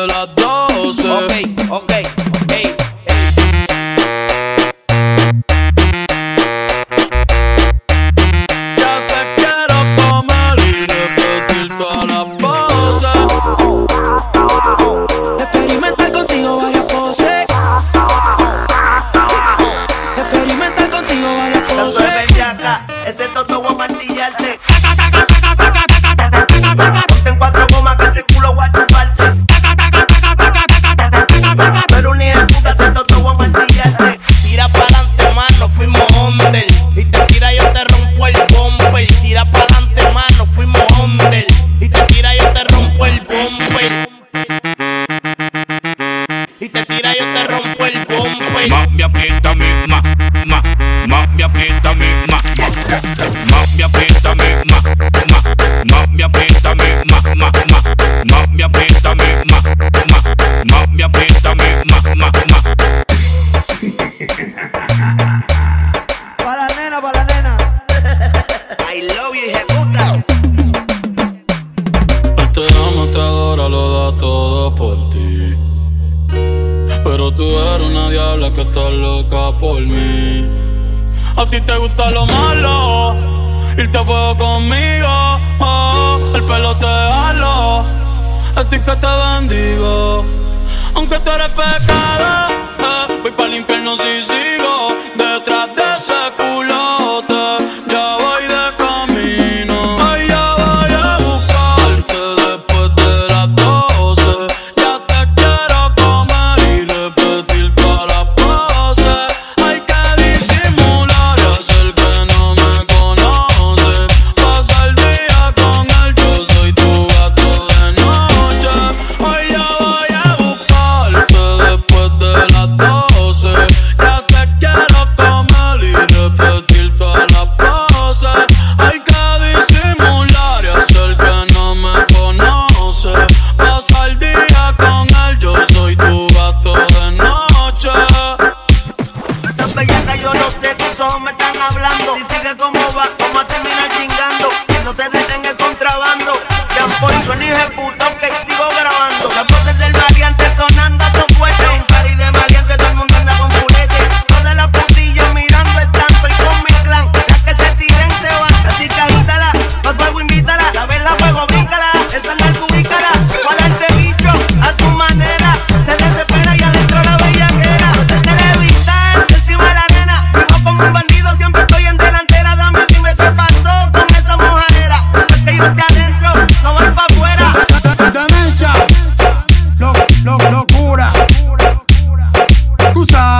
de las 12. Okay. Bumper. Mami, apriétame, ma, ma, mami, apriétame, ma, ma, mami, apriétame, ma, ma, mami, apriétame, ma, ma, ma, mami, apriétame, ma, ma, mami, apriétame, ma, ma, ma. Pa' la nena, pa' la nena. I love you, ejecuta. Él te ama, te adora, lo da todo por ti. Tú eres una diabla que está loca por mí. A ti te gusta lo malo, irte a fuego conmigo. Oh, el pelo te halo, a ti que te bendigo. Aunque tú eres pecado, eh, voy para el infierno si cruzar.